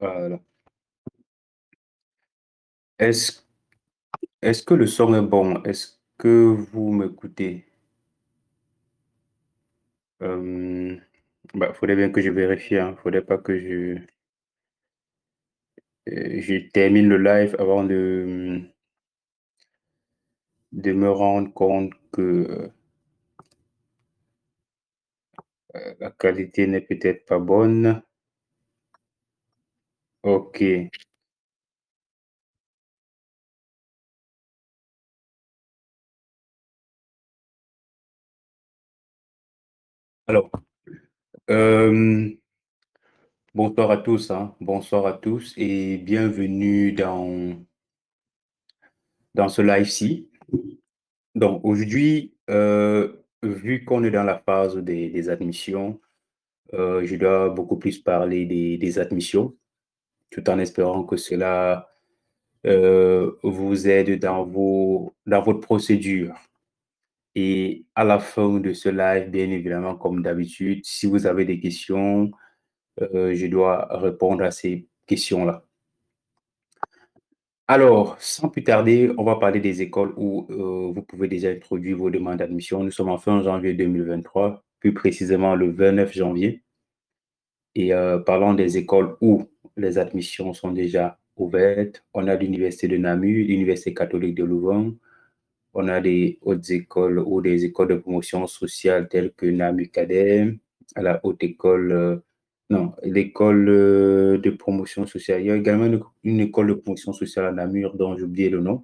Voilà. Est-ce est-ce que le son est bon? Est-ce que vous m'écoutez? Euh, bah, faudrait bien que je vérifie, hein. Faudrait pas que je euh, je termine le live avant de de me rendre compte que euh, la qualité n'est peut-être pas bonne. OK. Alors, euh, bonsoir à tous, hein. Bonsoir à tous et bienvenue dans ce live-ci. Donc aujourd'hui, euh, vu qu'on est dans la phase des, admissions, euh, je dois beaucoup plus parler des admissions, tout en espérant que cela euh, vous aide dans, vos, dans votre procédure. Et à la fin de ce live, bien évidemment, comme d'habitude, si vous avez des questions, euh, je dois répondre à ces questions-là. Alors, sans plus tarder, on va parler des écoles où euh, vous pouvez déjà introduire vos demandes d'admission. Nous sommes en fin janvier 2023, plus précisément le 29 janvier. Et parlant des écoles où les admissions sont déjà ouvertes, on a l'Université de Namur, l'Université catholique de Louvain, on a des hautes écoles ou des écoles de promotion sociale telles que à la haute école euh, non, l'école euh, de promotion sociale. Il y a également une, école de promotion sociale à Namur dont j'ai oublié le nom.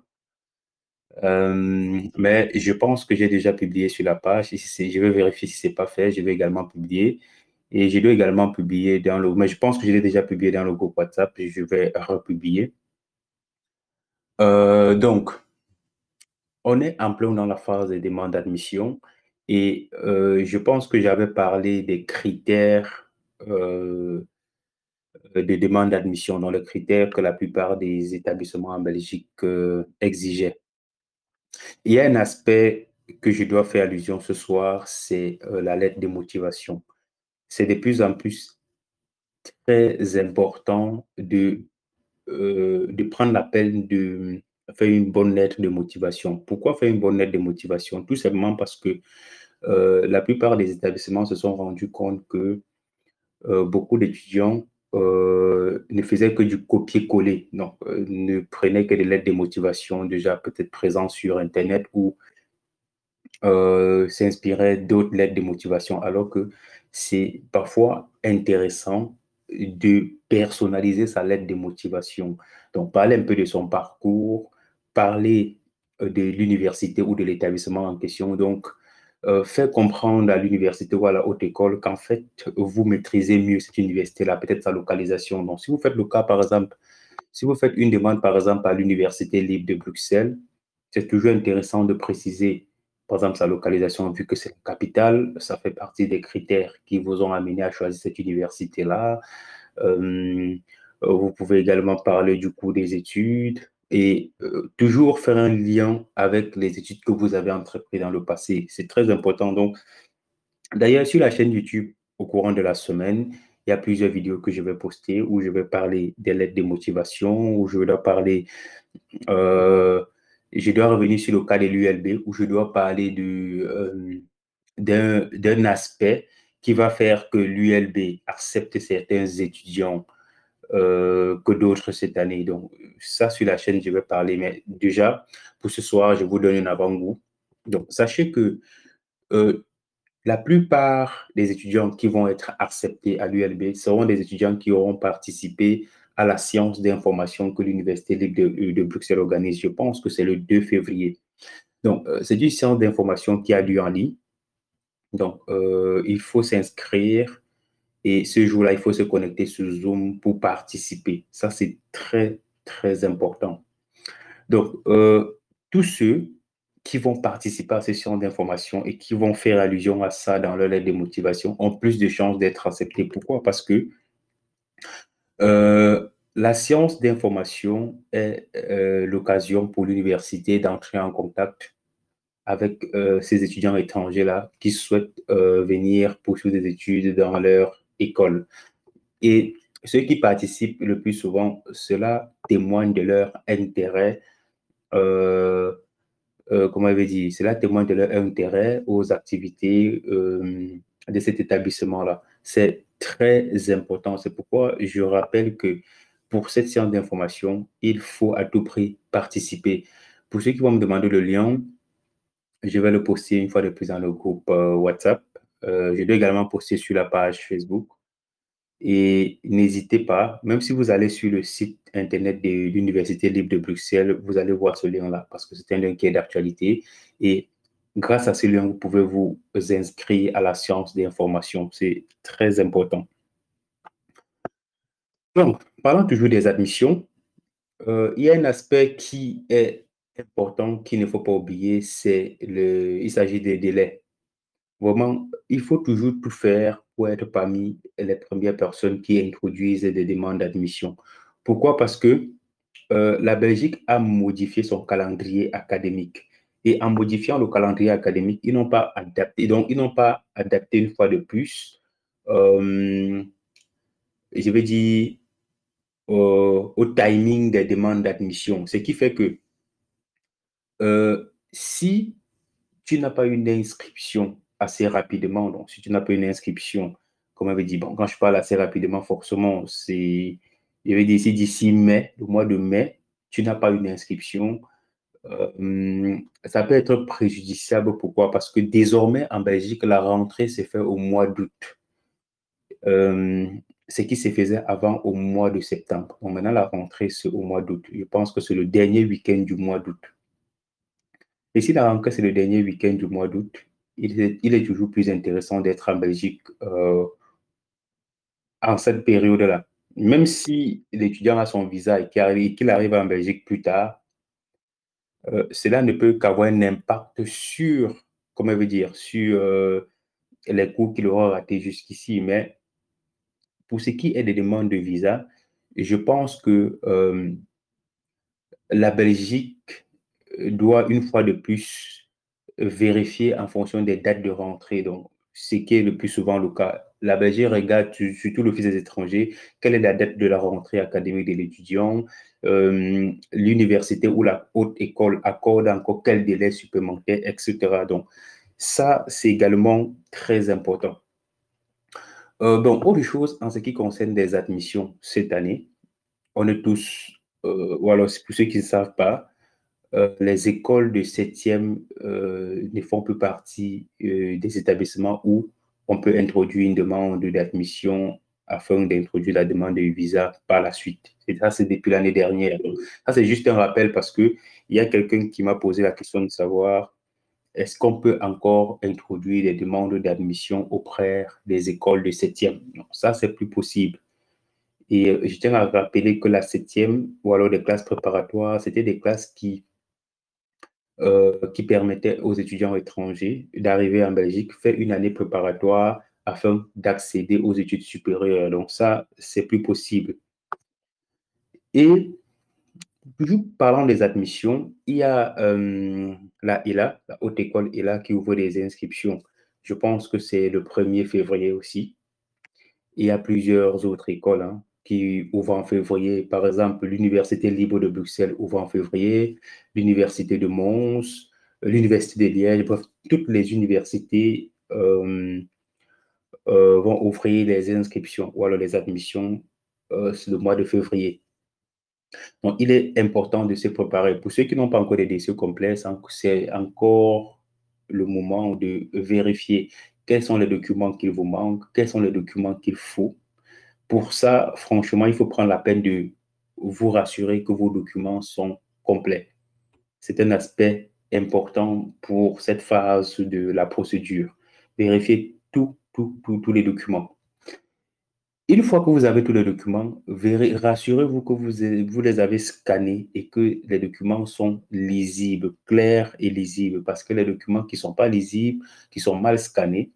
Euh, mais je pense que j'ai déjà publié sur la page. je vais vérifier si ce n'est pas fait. Je vais également publier. Et je dois également publier dans le... Mais je pense que je l'ai déjà publié dans le groupe WhatsApp je vais republier. Euh, donc, on est en plein dans la phase des demandes d'admission et je pense que j'avais parlé des critères euh, des demandes d'admission dans le critère que la plupart des établissements en Belgique euh, exigeaient. Il y a un aspect que je dois faire allusion ce soir, c'est euh, la lettre de motivation. C'est de plus en plus très important de, de prendre la peine de faire une bonne lettre de motivation. Pourquoi faire une bonne lettre de motivation? Tout simplement parce que la plupart des établissements se sont rendus compte que euh, beaucoup d'étudiants euh, ne faisaient que du copier-coller, donc euh, ne prenaient que des lettres de motivation déjà peut-être présentes sur Internet ou s'inspiraient d'autres lettres de motivation, alors que c'est parfois intéressant de personnaliser sa lettre de motivation. Donc, parler un peu de son parcours, parler de l'université ou de l'établissement en question. Donc, euh, faire comprendre à l'université ou à la haute école qu'en fait, vous maîtrisez mieux cette université-là, peut-être sa localisation. Donc, si vous faites le cas, par exemple, si vous faites une demande, par exemple, à l'Université libre de Bruxelles, c'est toujours intéressant de préciser, par exemple, sa localisation, vu que c'est la capitale, ça fait partie des critères qui vous ont amené à choisir cette université-là. Euh, vous pouvez également parler du coût des études, et euh, toujours faire un lien avec les études que vous avez entreprises dans le passé. C'est très important. Donc, d'ailleurs, sur la chaîne YouTube, au courant de la semaine, il y a plusieurs vidéos que je vais poster où je vais parler des lettres de motivation, où je dois parler, euh, je dois revenir sur le cas de l'ULB, où je dois parler euh, d'un aspect qui va faire que l'ULB accepte certains étudiants euh, que d'autres cette année. Donc, ça, sur la chaîne, je vais parler. Mais déjà, pour ce soir, je vous donne un avant-goût. Donc, sachez que euh, la plupart des étudiants qui vont être acceptés à l'ULB seront des étudiants qui auront participé à la science d'information que l'Université de, de, Bruxelles organise. Je pense que c'est le 2 février. Donc, euh, c'est une science d'information qui a lieu en ligne. Donc, il faut s'inscrire et ce jour-là, il faut se connecter sur Zoom pour participer. Ça, c'est très, très important. Donc, euh, tous ceux qui vont participer à ces session d'information et qui vont faire allusion à ça dans leur lettre de motivation ont plus de chances d'être acceptés. Pourquoi? Parce que euh, la science d'information est euh, l'occasion pour l'université d'entrer en contact avec ces étudiants étrangers-là qui souhaitent venir poursuivre des études dans leur école. Et ceux qui participent le plus souvent, cela témoigne de leur intérêt, euh, euh, comment avait dit, cela témoigne de leur intérêt aux activités de cet établissement-là. C'est très important. C'est pourquoi je rappelle que pour cette séance d'information, il faut à tout prix participer. Pour ceux qui vont me demander le lien, je vais le poster une fois de plus dans le groupe euh, WhatsApp. Euh, je dois également poster sur la page Facebook. Et n'hésitez pas, même si vous allez sur le site internet de l'Université libre de Bruxelles, vous allez voir ce lien-là parce que c'est un lien qui est d'actualité. Et grâce à ce lien, vous pouvez vous inscrire à la science d'information. C'est très important. Donc, parlant toujours des admissions, euh, il y a un aspect qui est important qu'il ne faut pas oublier, c'est le, il s'agit des délais. Vraiment, il faut toujours tout faire pour être parmi les premières personnes qui introduisent des demandes d'admission. Pourquoi? Parce que euh, la Belgique a modifié son calendrier académique. Et en modifiant le calendrier académique, ils n'ont pas adapté, donc ils n'ont pas adapté une fois de plus, euh, je vais dire, au timing des demandes d'admission. Ce qui fait que euh, si tu n'as pas une inscription assez rapidement, donc si tu n'as pas une inscription, comme on avait dit, bon, quand je parle assez rapidement, forcément, c'est, je vais dire, d'ici mai, le mois de mai, tu n'as pas une inscription, euh, ça peut être préjudiciable. Pourquoi? Parce que désormais, en Belgique, la rentrée s'est faite au mois d'août. Euh, ce qui se faisait avant au mois de septembre. Donc maintenant, la rentrée, c'est au mois d'août. Je pense que c'est le dernier week-end du mois d'août. Et si la rentrée, c'est le dernier week-end du mois d'août, il est, toujours plus intéressant d'être en Belgique euh, en cette période-là. Même si l'étudiant a son visa et qu'il arrive en Belgique plus tard, euh, cela ne peut qu'avoir un impact sur, comment veut dire, sur euh, les cours qu'il aura ratés jusqu'ici. Mais pour ce qui est des demandes de visa, je pense que euh, la Belgique doit une fois de plus vérifier en fonction des dates de rentrée. Donc, ce qui est le plus souvent le cas. La Belgique regarde surtout l'Office des étrangers, quelle est la date de la rentrée académique de l'étudiant, euh, l'université ou la haute école accorde encore quel délai supplémentaire, etc. Donc, ça, c'est également très important. Euh, donc, autre chose en ce qui concerne des admissions cette année, on est tous, euh, ou alors pour ceux qui ne savent pas, euh, les écoles de septième euh, ne font plus partie des établissements où on peut introduire une demande d'admission afin d'introduire la demande de visa par la suite. Et ça, c'est depuis l'année dernière. ça, c'est juste un rappel parce qu'il y a quelqu'un qui m'a posé la question de savoir est-ce qu'on peut encore introduire des demandes d'admission auprès des écoles de septième? Non, ça, c'est plus possible. Et je tiens à rappeler que la septième ou alors des classes préparatoires, c'était des classes qui euh, qui permettait aux étudiants étrangers d'arriver en Belgique, faire une année préparatoire afin d'accéder aux études supérieures. Donc ça, c'est plus possible. Et toujours parlant des admissions, il y a euh, la ELA, la Haute École ELA, qui ouvre des inscriptions. Je pense que c'est le 1er février aussi. Il y a plusieurs autres écoles. Hein qui ouvre en février. Par exemple, l'Université libre de Bruxelles ouvre en février, l'Université de Mons, l'Université de Liège, bref, toutes les universités euh, euh, vont ouvrir les inscriptions ou alors les admissions le mois de février. Donc, il est important de se préparer. Pour ceux qui n'ont pas encore des dossiers complets, c'est encore le moment de vérifier quels sont les documents qu'il vous manque, quels sont les documents qu'il faut pour ça, franchement, il faut prendre la peine de vous rassurer que vos documents sont complets. C'est un aspect important pour cette phase de la procédure. Vérifiez tout, tous les documents. Une fois que vous avez tous les documents, rassurez-vous que vous, vous les avez scannés et que les documents sont lisibles, clairs et lisibles. Parce que les documents qui ne sont pas lisibles, qui sont mal scannés,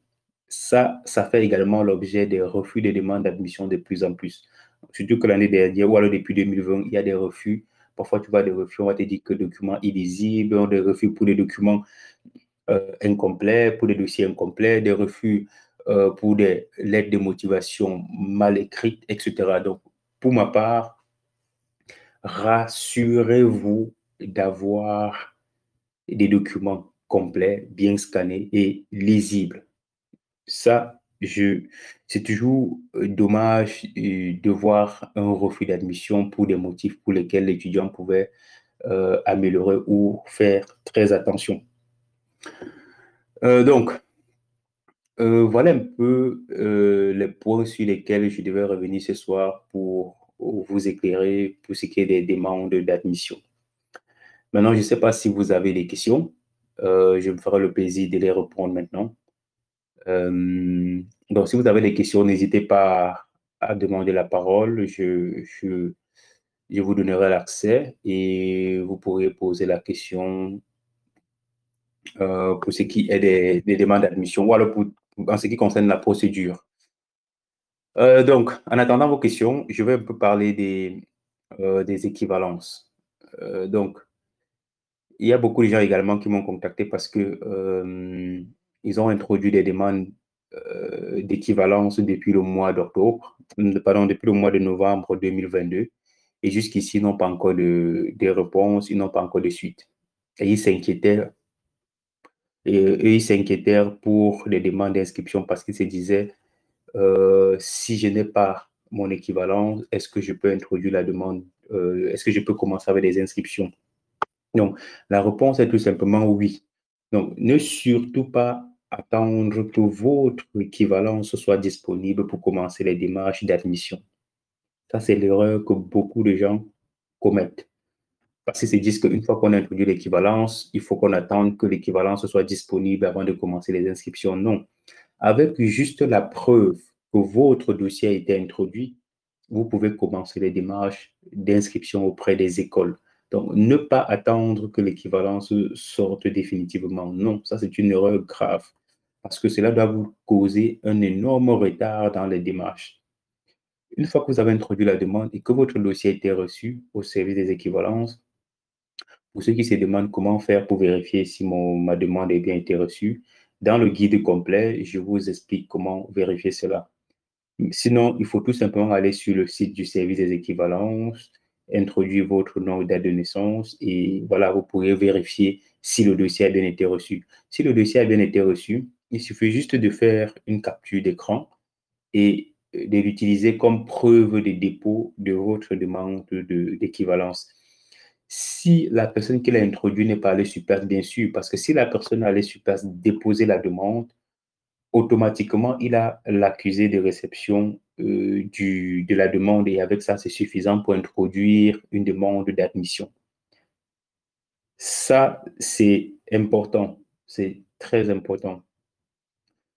ça, ça fait également l'objet des refus de demandes d'admission de plus en plus. Surtout que l'année dernière, ou alors depuis 2020, il y a des refus. Parfois, tu vois des refus, on va te dire que documents illisibles, des refus pour des documents euh, incomplets, pour des dossiers incomplets, des refus euh, pour des lettres de motivation mal écrites, etc. Donc, pour ma part, rassurez-vous d'avoir des documents complets, bien scannés et lisibles. Ça, c'est toujours euh, dommage euh, de voir un refus d'admission pour des motifs pour lesquels l'étudiant pouvait améliorer ou faire très attention. donc, voilà un peu les points sur lesquels je devais revenir ce soir pour vous éclairer pour ce qui est des demandes d'admission. Maintenant, je ne sais pas si vous avez des questions. je me ferai le plaisir de les répondre maintenant. Euh, donc, si vous avez des questions, n'hésitez pas à, demander la parole. Je, vous donnerai l'accès et vous pourrez poser la question euh, pour ce qui est des, des demandes d'admission ou alors pour, en ce qui concerne la procédure. Euh, donc, en attendant vos questions, je vais un peu parler des, des équivalences. donc, il y a beaucoup de gens également qui m'ont contacté parce que ils ont introduit des demandes euh, d'équivalence depuis le mois d'octobre, euh, pardon, depuis le mois de novembre 2022. Et jusqu'ici, ils n'ont pas encore de, des réponses, ils n'ont pas encore de suite. Et ils s'inquiétaient. Et ils s'inquiétaient pour les demandes d'inscription parce qu'ils se disaient, euh, si je n'ai pas mon équivalence, est-ce que je peux introduire la demande, est-ce que je peux commencer avec des inscriptions? Donc, la réponse est tout simplement oui. Donc, ne surtout pas attendre que votre équivalence soit disponible pour commencer les démarches d'admission. Ça, c'est l'erreur que beaucoup de gens commettent. Parce qu'ils se disent qu'une fois qu'on a introduit l'équivalence, il faut qu'on attende que l'équivalence soit disponible avant de commencer les inscriptions. Non. Avec juste la preuve que votre dossier a été introduit, vous pouvez commencer les démarches d'inscription auprès des écoles. Donc, ne pas attendre que l'équivalence sorte définitivement. Non, ça c'est une erreur grave parce que cela doit vous causer un énorme retard dans les démarches. Une fois que vous avez introduit la demande et que votre dossier a été reçu au service des équivalences, pour ceux qui se demandent comment faire pour vérifier si mon, ma demande a bien été reçue, dans le guide complet, je vous explique comment vérifier cela. Sinon, il faut tout simplement aller sur le site du service des équivalences, introduire votre nom et date de naissance et voilà, vous pourrez vérifier si le dossier a bien été reçu. Si le dossier a bien été reçu, il suffit juste de faire une capture d'écran et de l'utiliser comme preuve de dépôt de votre demande d'équivalence. Si la personne qui l'a introduit n'est pas allée super, bien sûr, parce que si la personne allait super déposer la demande, automatiquement, il a l'accusé de réception euh, du, de la demande et avec ça, c'est suffisant pour introduire une demande d'admission. Ça, c'est important, c'est très important.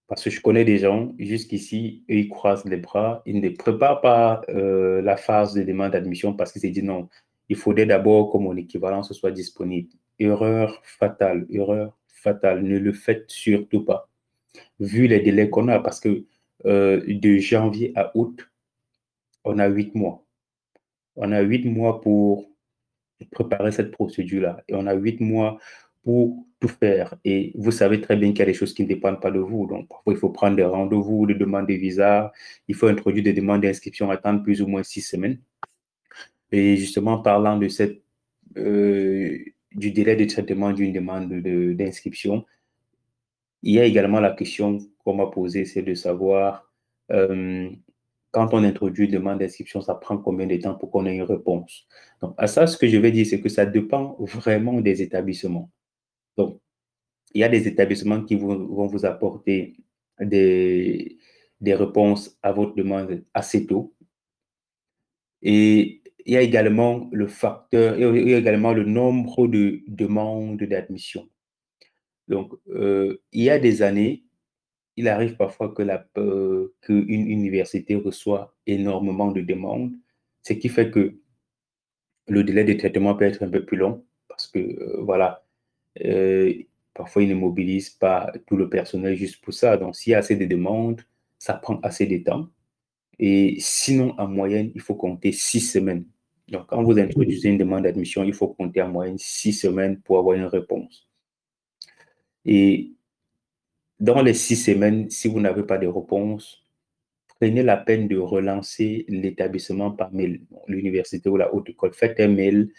Parce que je connais des gens, jusqu'ici, ils croisent les bras, ils ne préparent pas euh, la phase de demande d'admission parce qu'ils se disent non, il faudrait d'abord que mon équivalence soit disponible. Erreur fatale, erreur fatale, ne le faites surtout pas. Vu les délais qu'on a, parce que euh, de janvier à août, on a huit mois. On a huit mois pour préparer cette procédure-là. Et on a huit mois pour tout faire. Et vous savez très bien qu'il y a des choses qui ne dépendent pas de vous. Donc, parfois, il faut prendre des rendez-vous, des demandes de visa. Il faut introduire des demandes d'inscription, attendre plus ou moins six semaines. Et justement, parlant de cette, euh, du délai de traitement d'une demande d'inscription, il y a également la question qu'on m'a posée, c'est de savoir euh, quand on introduit une demande d'inscription, ça prend combien de temps pour qu'on ait une réponse? Donc, à ça, ce que je vais dire, c'est que ça dépend vraiment des établissements. Donc, il y a des établissements qui vont, vous apporter des, des réponses à votre demande assez tôt. Et il y a également le facteur, il également le nombre de demandes d'admission. Donc, euh, il y a des années, il arrive parfois que la, euh, qu'une université reçoit énormément de demandes, ce qui fait que le délai de traitement peut être un peu plus long parce que, euh, voilà, parfois, ils ne mobilisent pas tout le personnel juste pour ça. Donc, s'il y a assez de demandes, ça prend assez de temps. Et sinon, en moyenne, il faut compter six semaines. Donc, quand vous introduisez une demande d'admission, il faut compter en moyenne six semaines pour avoir une réponse. Et dans les six semaines, si vous n'avez pas de réponse, prenez la peine de relancer l'établissement par mail, l'université ou la haute école. Faites un mail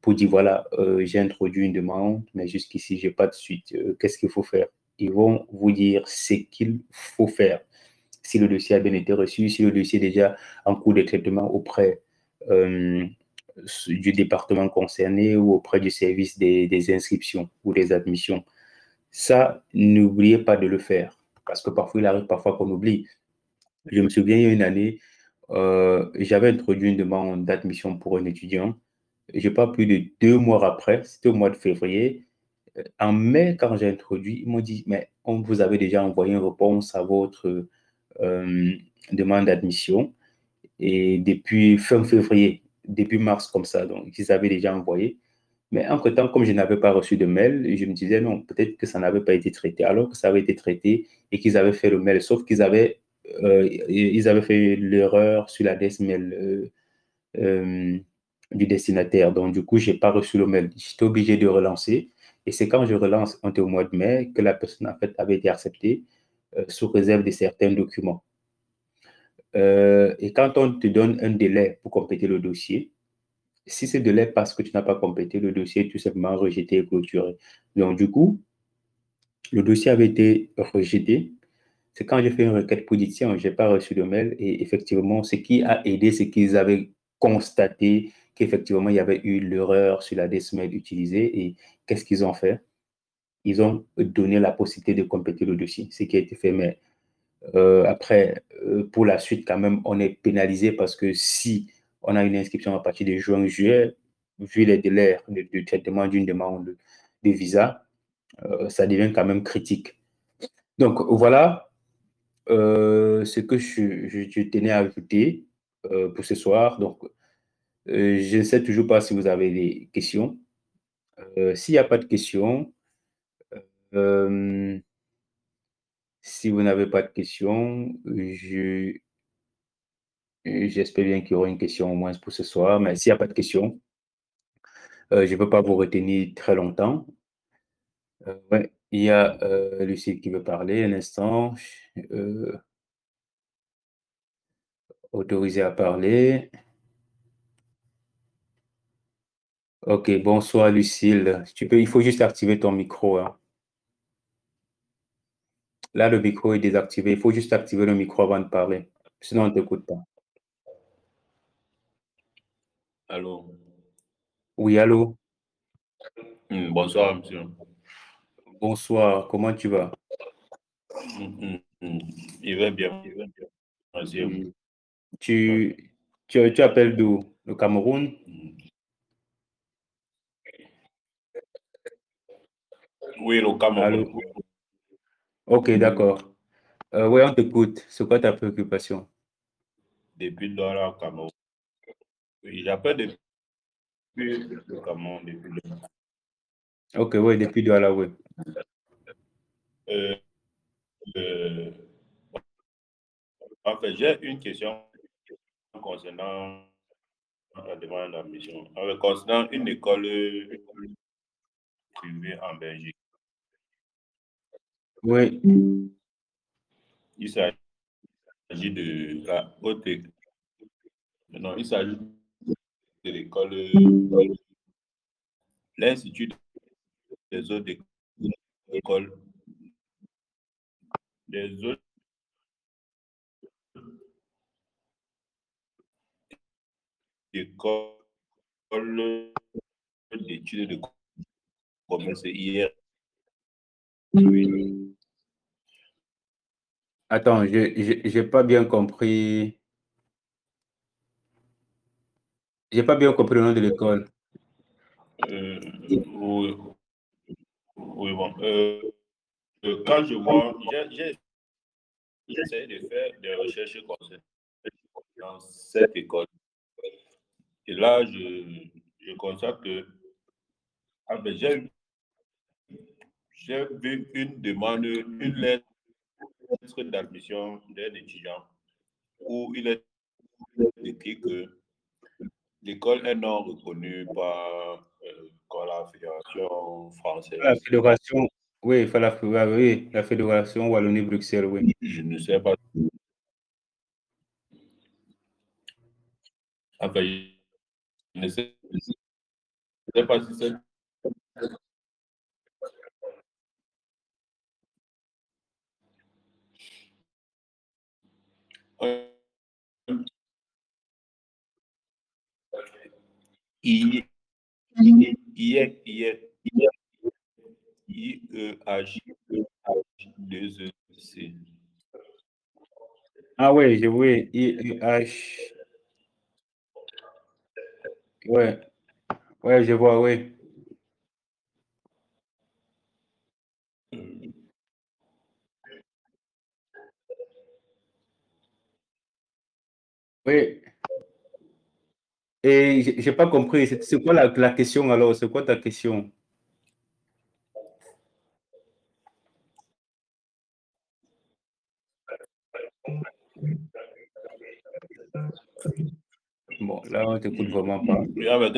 pour dire voilà, euh, j'ai introduit une demande, mais jusqu'ici, je n'ai pas de suite. Euh, qu'est-ce qu'il faut faire? Ils vont vous dire ce qu'il faut faire. Si le dossier a bien été reçu, si le dossier est déjà en cours de traitement auprès euh, du département concerné ou auprès du service des, inscriptions ou des admissions. Ça, n'oubliez pas de le faire. Parce que parfois, il arrive parfois qu'on oublie. Je me souviens, il y a une année, euh, j'avais introduit une demande d'admission pour un étudiant. Je pas plus de deux mois après, c'était au mois de février. Euh, en mai, quand j'ai introduit, ils m'ont dit, mais on vous avait déjà envoyé une réponse à votre demande d'admission. Et depuis fin février, début mars comme ça, donc ils avaient déjà envoyé. Mais entre-temps, comme je n'avais pas reçu de mail, je me disais non, peut-être que ça n'avait pas été traité, alors que ça avait été traité et qu'ils avaient fait le mail, sauf qu'ils avaient euh, avaient fait l'erreur sur l'adresse mail euh, euh, du destinataire. Donc, du coup, je n'ai pas reçu le mail. J'étais obligé de relancer. Et c'est quand je relance, on au mois de mai, que la personne, en fait, avait été acceptée sous réserve de certains documents. et quand on te donne un délai pour compléter le dossier, si ce délai parce que tu n'as pas complété le dossier, tout simplement rejeté et clôturé. Donc, du coup, le dossier avait été rejeté c'est quand j'ai fait une requête positive, je n'ai pas reçu de mail et effectivement, ce qui a aidé, c'est qu'ils avaient constaté qu'effectivement, il y avait eu l'erreur sur la mail utilisée et qu'est-ce qu'ils ont fait? Ils ont donné la possibilité de compléter le dossier, ce qui a été fait. Mais euh, après, euh, pour la suite, quand même, on est pénalisé parce que si on a une inscription à partir de juin-juillet, vu les délais de, traitement d'une demande de visa, euh, ça devient quand même critique. Donc voilà, ce que je, tenais à ajouter pour ce soir. Donc, je ne sais toujours pas si vous avez des questions. S'il n'y a pas de questions, si vous n'avez pas de questions, j'espère bien qu'il y aura une question au moins pour ce soir. Mais s'il n'y a pas de questions, je ne veux pas vous retenir très longtemps. ouais. Il y a euh, Lucie qui veut parler un instant. Euh, autorisé à parler. Ok, bonsoir Lucille. Tu peux, il faut juste activer ton micro. Hein. Là, le micro est désactivé. Il faut juste activer le micro avant de parler. Sinon, on ne t'écoute pas. Allô? Oui, allô? Hmm, bonsoir, monsieur. Bonsoir, comment tu vas? Mm, mm, mm. Il va bien. Tu, tu, tu appelles d'où? Le Cameroun? Oui, le Cameroun. Ok, d'accord. Euh, oui, on t'écoute. C'est quoi ta préoccupation? Depuis le Cameroun. Oui, j'appelle depuis le Cameroun. Depuis Ok, oui, depuis Douala, oui. Euh, euh, en fait, j'ai une question concernant la demande d'admission. Concernant une école privée en Belgique. Oui. Il s'agit de la haute Non, il s'agit de l'école, l'Institut des autres écoles, des autres écoles d'études de commerce hier. Attends, je n'ai pas bien compris. J'ai pas bien compris le nom de l'école. Euh, oui, bon. Euh, euh, quand je vois, j'essaie de faire des recherches dans cette école. Et là, je, je constate que ah ben, j'ai vu une demande, une lettre d'admission d'un étudiant où il est écrit que l'école est non reconnue par euh, la Fédération française. La Fédération Oui, la, oui, la Fédération Wallonie-Bruxelles, oui. Je ne sais pas. Enfin, je ne sais, pas si c'est. Hier, hier, hier, hier, I-E-H-2-E-C. Ah oui, je vois I-E-H. Ouais. Ouais, je vois, oui. Oui. Et j'ai pas compris, c'est quoi la, la question alors? C'est quoi ta question? Bon, là, on t'écoute vraiment pas.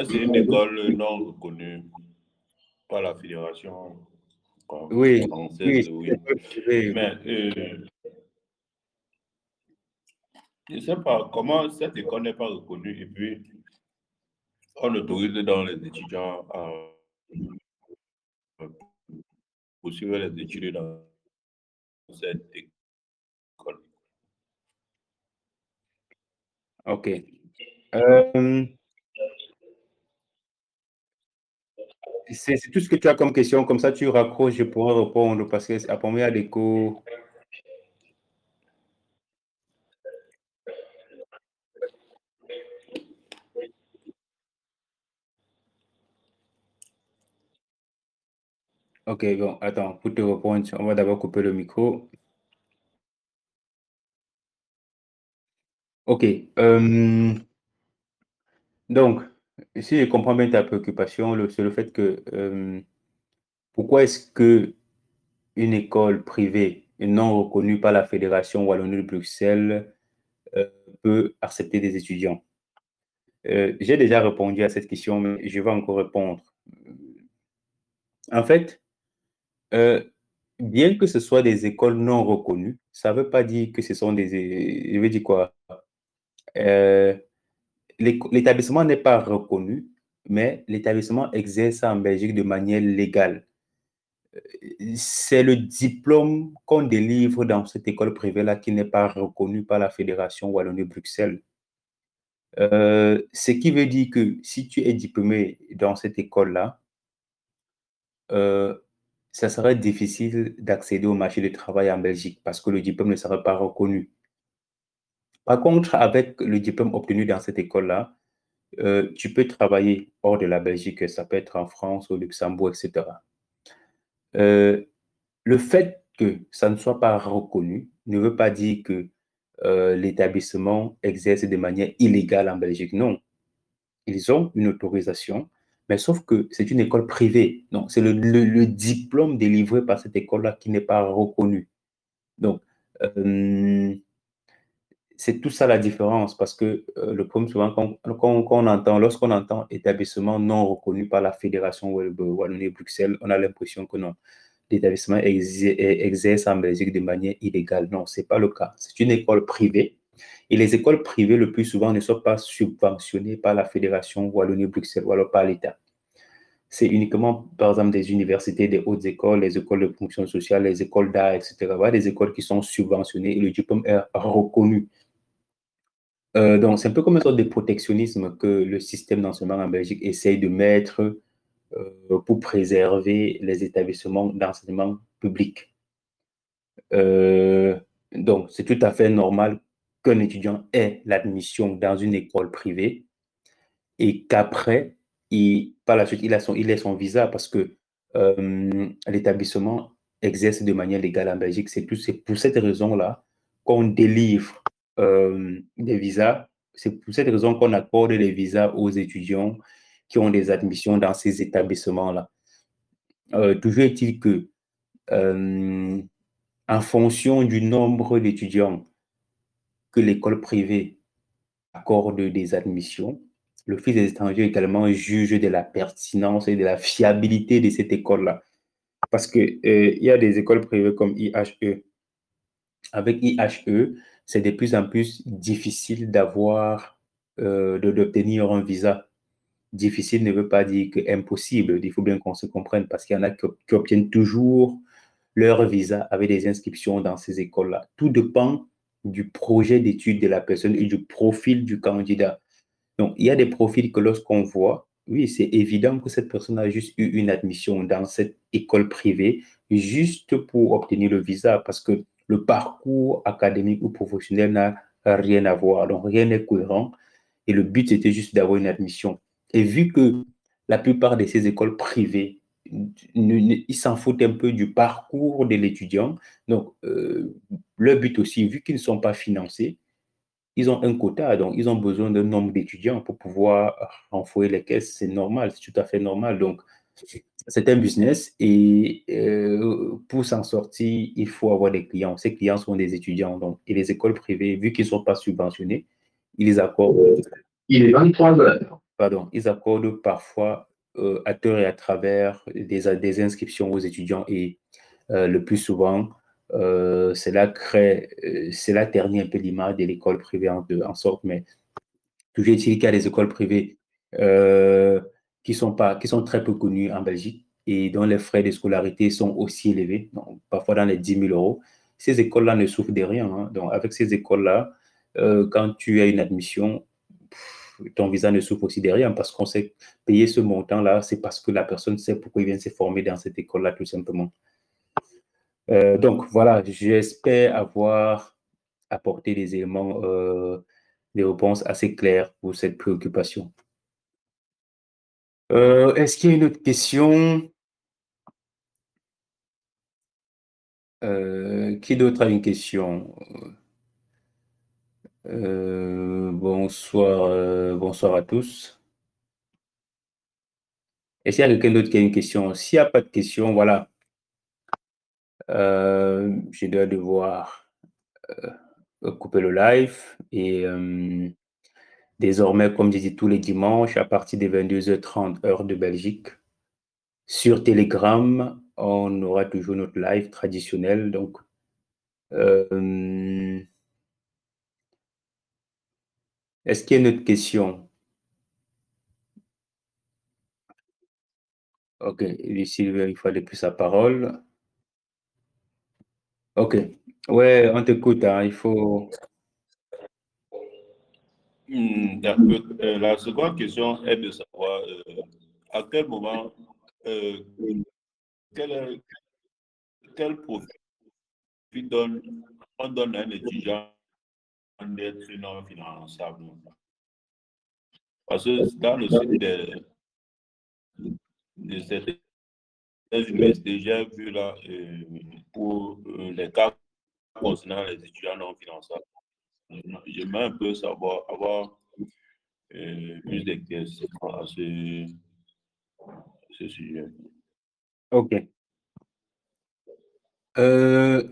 c'est une école non reconnue par la fédération oui, française. Oui, oui. Mais euh, je ne sais pas comment cette école n'est pas reconnue et puis on autorise dans les étudiants à poursuivre les études dans cette école. OK. Euh, c'est tout ce que tu as comme question. Comme ça, tu raccroches, je pourrais répondre parce que à il y a des cours. Ok, bon, attends, pour te répondre, on va d'abord couper le micro. Ok. Euh, donc, si je comprends bien ta préoccupation, c'est le fait que euh, pourquoi est-ce que une école privée non reconnue par la Fédération Wallonie de Bruxelles euh, peut accepter des étudiants? J'ai déjà répondu à cette question, mais je vais encore répondre. En fait, euh, bien que ce soit des écoles non reconnues, ça ne veut pas dire que ce sont des... Je veux dire quoi euh, L'établissement n'est pas reconnu, mais l'établissement exerce en Belgique de manière légale. Euh, c'est le diplôme qu'on délivre dans cette école privée-là qui n'est pas reconnu par la Fédération Wallonie-Bruxelles. ce qui veut dire que si tu es diplômé dans cette école-là, ça serait difficile d'accéder au marché du travail en Belgique parce que le diplôme ne serait pas reconnu. Par contre, avec le diplôme obtenu dans cette école-là, euh, tu peux travailler hors de la Belgique, ça peut être en France, au Luxembourg, etc. Euh, le fait que ça ne soit pas reconnu ne veut pas dire que euh, l'établissement exerce de manière illégale en Belgique. Non. Ils ont une autorisation, mais sauf que c'est une école privée. C'est le, diplôme délivré par cette école-là qui n'est pas reconnu. Donc, euh, c'est tout ça la différence parce que euh, le problème souvent qu'on entend, lorsqu'on entend établissement non reconnu par la Fédération Wallonie-Bruxelles, on a l'impression que non, l'établissement exerce en Belgique de manière illégale. Non, ce n'est pas le cas. C'est une école privée et les écoles privées, le plus souvent, ne sont pas subventionnées par la Fédération Wallonie-Bruxelles ou alors par l'État. C'est uniquement, par exemple, des universités, des hautes écoles, les écoles de fonction sociale, les écoles d'art, etc. Voilà, des écoles qui sont subventionnées et le diplôme est reconnu. Euh, donc, c'est un peu comme une sorte de protectionnisme que le système d'enseignement en Belgique essaye de mettre euh, pour préserver les établissements d'enseignement public. Euh, donc, c'est tout à fait normal qu'un étudiant ait l'admission dans une école privée et qu'après, par la suite, il a son, il ait son visa parce que euh, l'établissement exerce de manière légale en Belgique. C'est pour cette raison-là qu'on délivre euh, des visas. C'est pour cette raison qu'on accorde des visas aux étudiants qui ont des admissions dans ces établissements-là. Euh, toujours est-il que, en fonction du nombre d'étudiants que l'école privée accorde des admissions, l'Office des étrangers également juge de la pertinence et de la fiabilité de cette école-là. Parce qu'il euh, y a des écoles privées comme IHE. Avec IHE, c'est de plus en plus difficile d'avoir, euh, d'obtenir un visa. Difficile ne veut pas dire que impossible. Il faut bien qu'on se comprenne parce qu'il y en a qui obtiennent toujours leur visa avec des inscriptions dans ces écoles-là. Tout dépend du projet d'étude de la personne et du profil du candidat. Donc, il y a des profils que lorsqu'on voit, oui, c'est évident que cette personne a juste eu une admission dans cette école privée juste pour obtenir le visa parce que le parcours académique ou professionnel n'a rien à voir. Donc, rien n'est cohérent. Et le but, c'était juste d'avoir une admission. Et vu que la plupart de ces écoles privées, ils s'en foutent un peu du parcours de l'étudiant. Donc, euh, le but aussi, vu qu'ils ne sont pas financés, ils ont un quota, donc ils ont besoin d'un nombre d'étudiants pour pouvoir renflouer les caisses. C'est normal, c'est tout à fait normal. Donc, c'est un business et euh, pour s'en sortir, il faut avoir des clients. Ces clients sont des étudiants. Donc, et les écoles privées, vu qu'ils ne sont pas subventionnés, ils accordent. Il est 23 heures. Pardon, ils accordent parfois euh, à tort et à travers des, inscriptions aux étudiants et euh, le plus souvent, cela crée, cela ternit un peu l'image de l'école privée en, sorte, mais toujours est-il qu'il y a des écoles privées qui sont, très peu connus en Belgique et dont les frais de scolarité sont aussi élevés, parfois dans les 10 000 euros. Ces écoles-là ne souffrent de rien. Hein. Donc, avec ces écoles-là, euh, quand tu as une admission, ton visa ne souffre aussi de rien parce qu'on sait payer ce montant-là, c'est parce que la personne sait pourquoi il vient se former dans cette école-là, tout simplement. Euh, donc, voilà, j'espère avoir apporté des éléments, euh, des réponses assez claires pour cette préoccupation. Euh, est-ce qu'il y a une autre question? Qui d'autre a une question? Euh, Bonsoir, bonsoir à tous. Est-ce qu'il y a quelqu'un d'autre qui a une question S'il n'y a pas de question, voilà. je dois devoir couper le live et Désormais, comme je dis tous les dimanches, à partir des 22h30 heure de Belgique, sur Telegram, on aura toujours notre live traditionnel. Donc, euh, est-ce qu'il y a une autre question? Ok, ici, il fallait plus sa parole. Ok, ouais, on t'écoute, hein, il faut... Hmm, euh, la seconde question est de savoir euh, à quel moment, euh, quel, quel donne, on donne à un étudiant d'être non finançable. Parce que dans le site de, de cette université, j'ai vu là pour les cas concernant les étudiants non finançables. J'aimerais un peu savoir, avoir euh, plus d'éclaircissements à ce, ce, sujet. OK. Euh...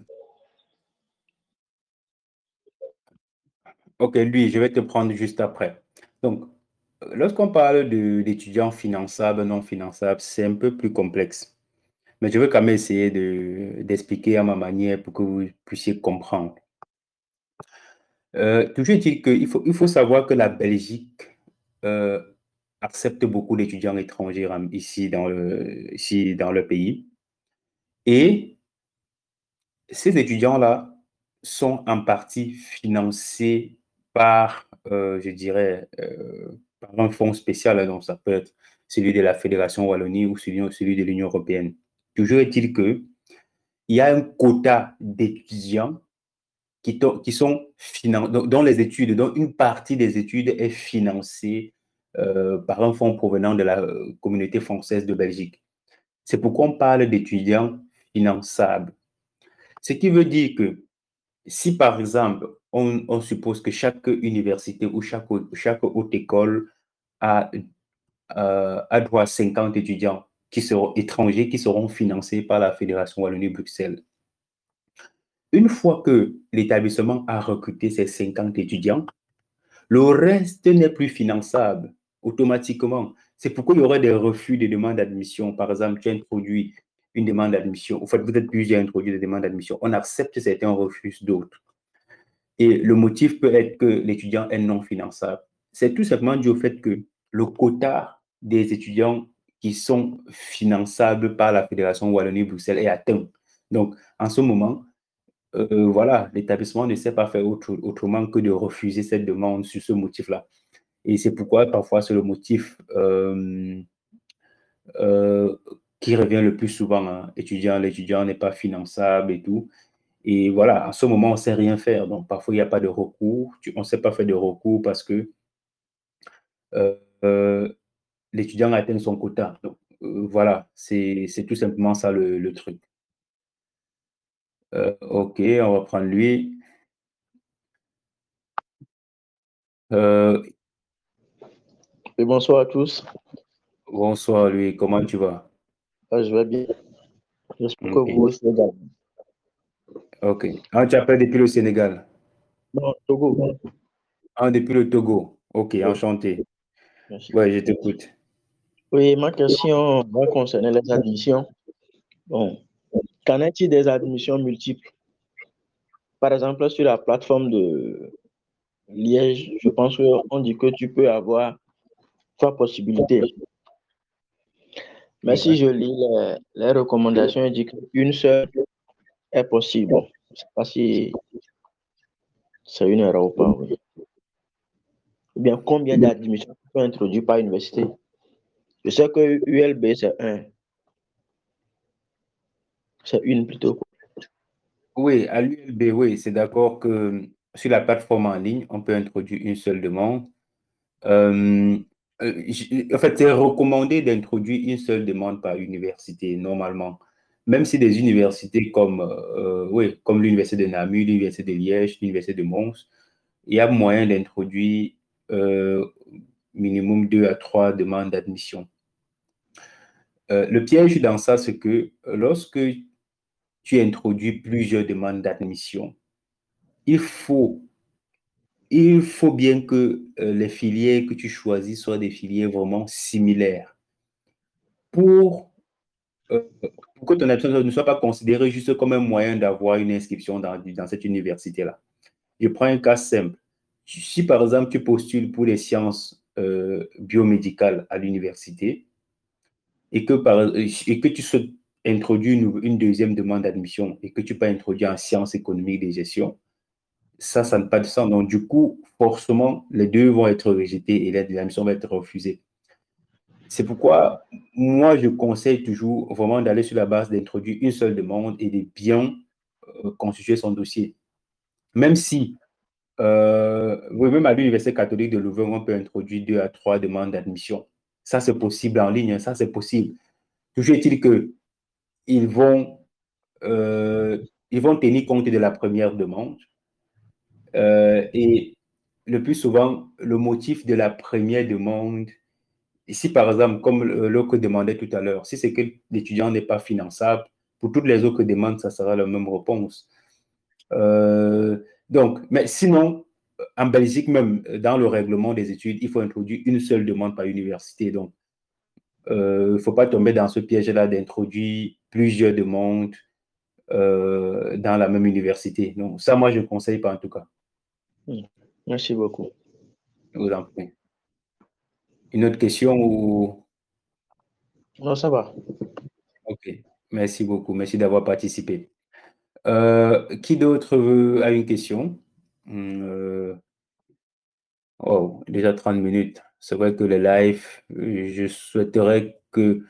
OK, lui, je vais te prendre juste après. Donc, lorsqu'on parle d'étudiants finançables, non finançables, c'est un peu plus complexe. Mais je vais quand même essayer d'expliquer à ma manière pour que vous puissiez comprendre. Euh, toujours est-il qu'il faut, il faut savoir que la Belgique euh, accepte beaucoup d'étudiants étrangers ici dans, le, ici dans le pays. Et ces étudiants-là sont en partie financés par, euh, je dirais, par un fonds spécial. Donc, ça peut être celui de la Fédération Wallonie ou celui, de l'Union européenne. Toujours est-il qu'il y a un quota d'étudiants qui, sont dont les études, dont une partie des études est financée euh, par un fonds provenant de la euh, communauté française de Belgique. C'est pourquoi on parle d'étudiants finançables. Ce qui veut dire que si, par exemple, on, suppose que chaque université ou chaque, chaque haute école a, euh, a droit à 50 étudiants qui seront étrangers, qui seront financés par la Fédération Wallonie-Bruxelles, une fois que l'établissement a recruté ses 50 étudiants, le reste n'est plus finançable automatiquement. C'est pourquoi il y aurait des refus de demandes d'admission. Par exemple, tu introduis une demande d'admission. Vous êtes plusieurs à introduire des demandes d'admission. On accepte certains, on refuse d'autres. Et le motif peut être que l'étudiant est non finançable. C'est tout simplement dû au fait que le quota des étudiants qui sont finançables par la Fédération Wallonie-Bruxelles est atteint. Donc, en ce moment, euh, voilà, l'établissement ne sait pas faire autrement que de refuser cette demande sur ce motif-là. Et c'est pourquoi parfois c'est le motif euh, euh, qui revient le plus souvent. Hein. Étudiant, l'étudiant n'est pas finançable et tout. Et voilà, en ce moment, on ne sait rien faire. Donc, parfois, il n'y a pas de recours. On ne sait pas faire de recours parce que l'étudiant a atteint son quota. Donc, voilà, c'est tout simplement ça le truc. Euh, ok, on va prendre lui. Euh, Et bonsoir à tous. Bonsoir lui, comment tu vas? Je vais bien. J'espère que vous aussi également. Ok. Ah, tu appelles depuis le Sénégal? Non, Togo. Ah, depuis le Togo. Ok, enchanté. Merci. Oui, je t'écoute. Oui, ma question va concerner les admissions. Bon, Qu'en est-il des admissions multiples? Par exemple, sur la plateforme de Liège, je pense qu'on dit que tu peux avoir trois possibilités. Mais si je lis les, recommandations, il dit qu'une seule est possible. je ne sais pas si c'est une erreur ou pas. Oui. Ou bien combien d'admissions tu peux introduire par université Je sais que ULB, c'est un. C'est une plutôt. Oui, à l'ULB, oui, c'est d'accord que sur la plateforme en ligne, on peut introduire une seule demande. Euh, en fait, c'est recommandé d'introduire une seule demande par université, normalement. Même si des universités comme, euh, oui, comme l'Université de Namur, l'Université de Liège, l'Université de Mons, il y a moyen d'introduire minimum deux à trois demandes d'admission. le piège dans ça, c'est que lorsque tu introduis plusieurs demandes d'admission. Il faut, il faut bien que euh, les filières que tu choisis soient des filières vraiment similaires pour, euh, que ton admission ne soit pas considérée juste comme un moyen d'avoir une inscription dans, cette université-là. Je prends un cas simple. Si par exemple tu postules pour les sciences euh, biomédicales à l'université et que, tu souhaites introduit une, deuxième demande d'admission et que tu peux introduire en sciences économiques de gestion, ça, ça n'a pas de sens. Donc, du coup, forcément, les deux vont être rejetés et l'admission va être refusée. C'est pourquoi moi, je conseille toujours vraiment d'aller sur la base d'introduire une seule demande et de bien euh, constituer son dossier. Même si, euh, même à l'Université catholique de Louvain, on peut introduire deux à trois demandes d'admission. Ça, c'est possible en ligne, hein, ça, c'est possible. Toujours est-il que ils vont, euh, vont tenir compte de la première demande. Euh, et le plus souvent, le motif de la première demande, ici par exemple, comme l'autre demandait tout à l'heure, si c'est que l'étudiant n'est pas finançable, pour toutes les autres demandes, ça sera la même réponse. Euh, donc, mais sinon, en Belgique même, dans le règlement des études, il faut introduire une seule demande par université. Donc, il ne faut pas tomber dans ce piège-là d'introduire plusieurs demandes euh, dans la même université. Donc, ça, moi, je ne conseille pas en tout cas. Hmm. Merci beaucoup. vous en prie. Une autre question ou... Non, ça va. OK. Merci beaucoup. Merci d'avoir participé. Euh, qui d'autre a une question? Hmm, euh, oh, déjà 30 minutes. C'est vrai que le live, je souhaiterais que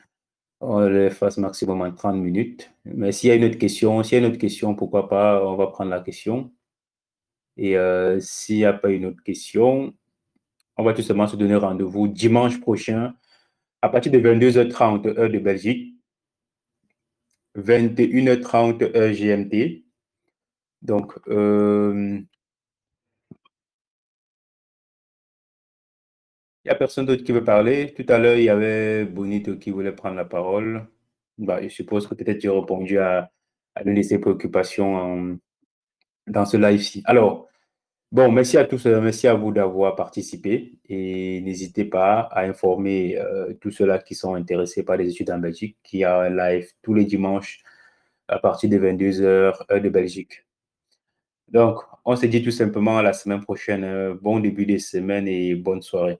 on le fasse maximum en 30 minutes. Mais s'il y a une autre question, s'il y a une autre question, pourquoi pas, on va prendre la question. Et euh, s'il n'y a pas une autre question, on va tout simplement se donner rendez-vous dimanche prochain à partir de 22h30 heure de Belgique, 21h30 heure GMT. Donc, euh, Il n'y a personne d'autre qui veut parler. Tout à l'heure, il y avait Bonito qui voulait prendre la parole. Bah, je suppose que peut-être tu as répondu à, à de ses préoccupations dans ce live-ci. Alors, Bon, merci à tous, euh, merci à vous d'avoir participé et n'hésitez pas à informer euh, tous ceux-là qui sont intéressés par les études en Belgique, qui a un live tous les dimanches à partir de 22h, heure de Belgique. Donc, on se dit tout simplement à la semaine prochaine. bon début de semaine et bonne soirée.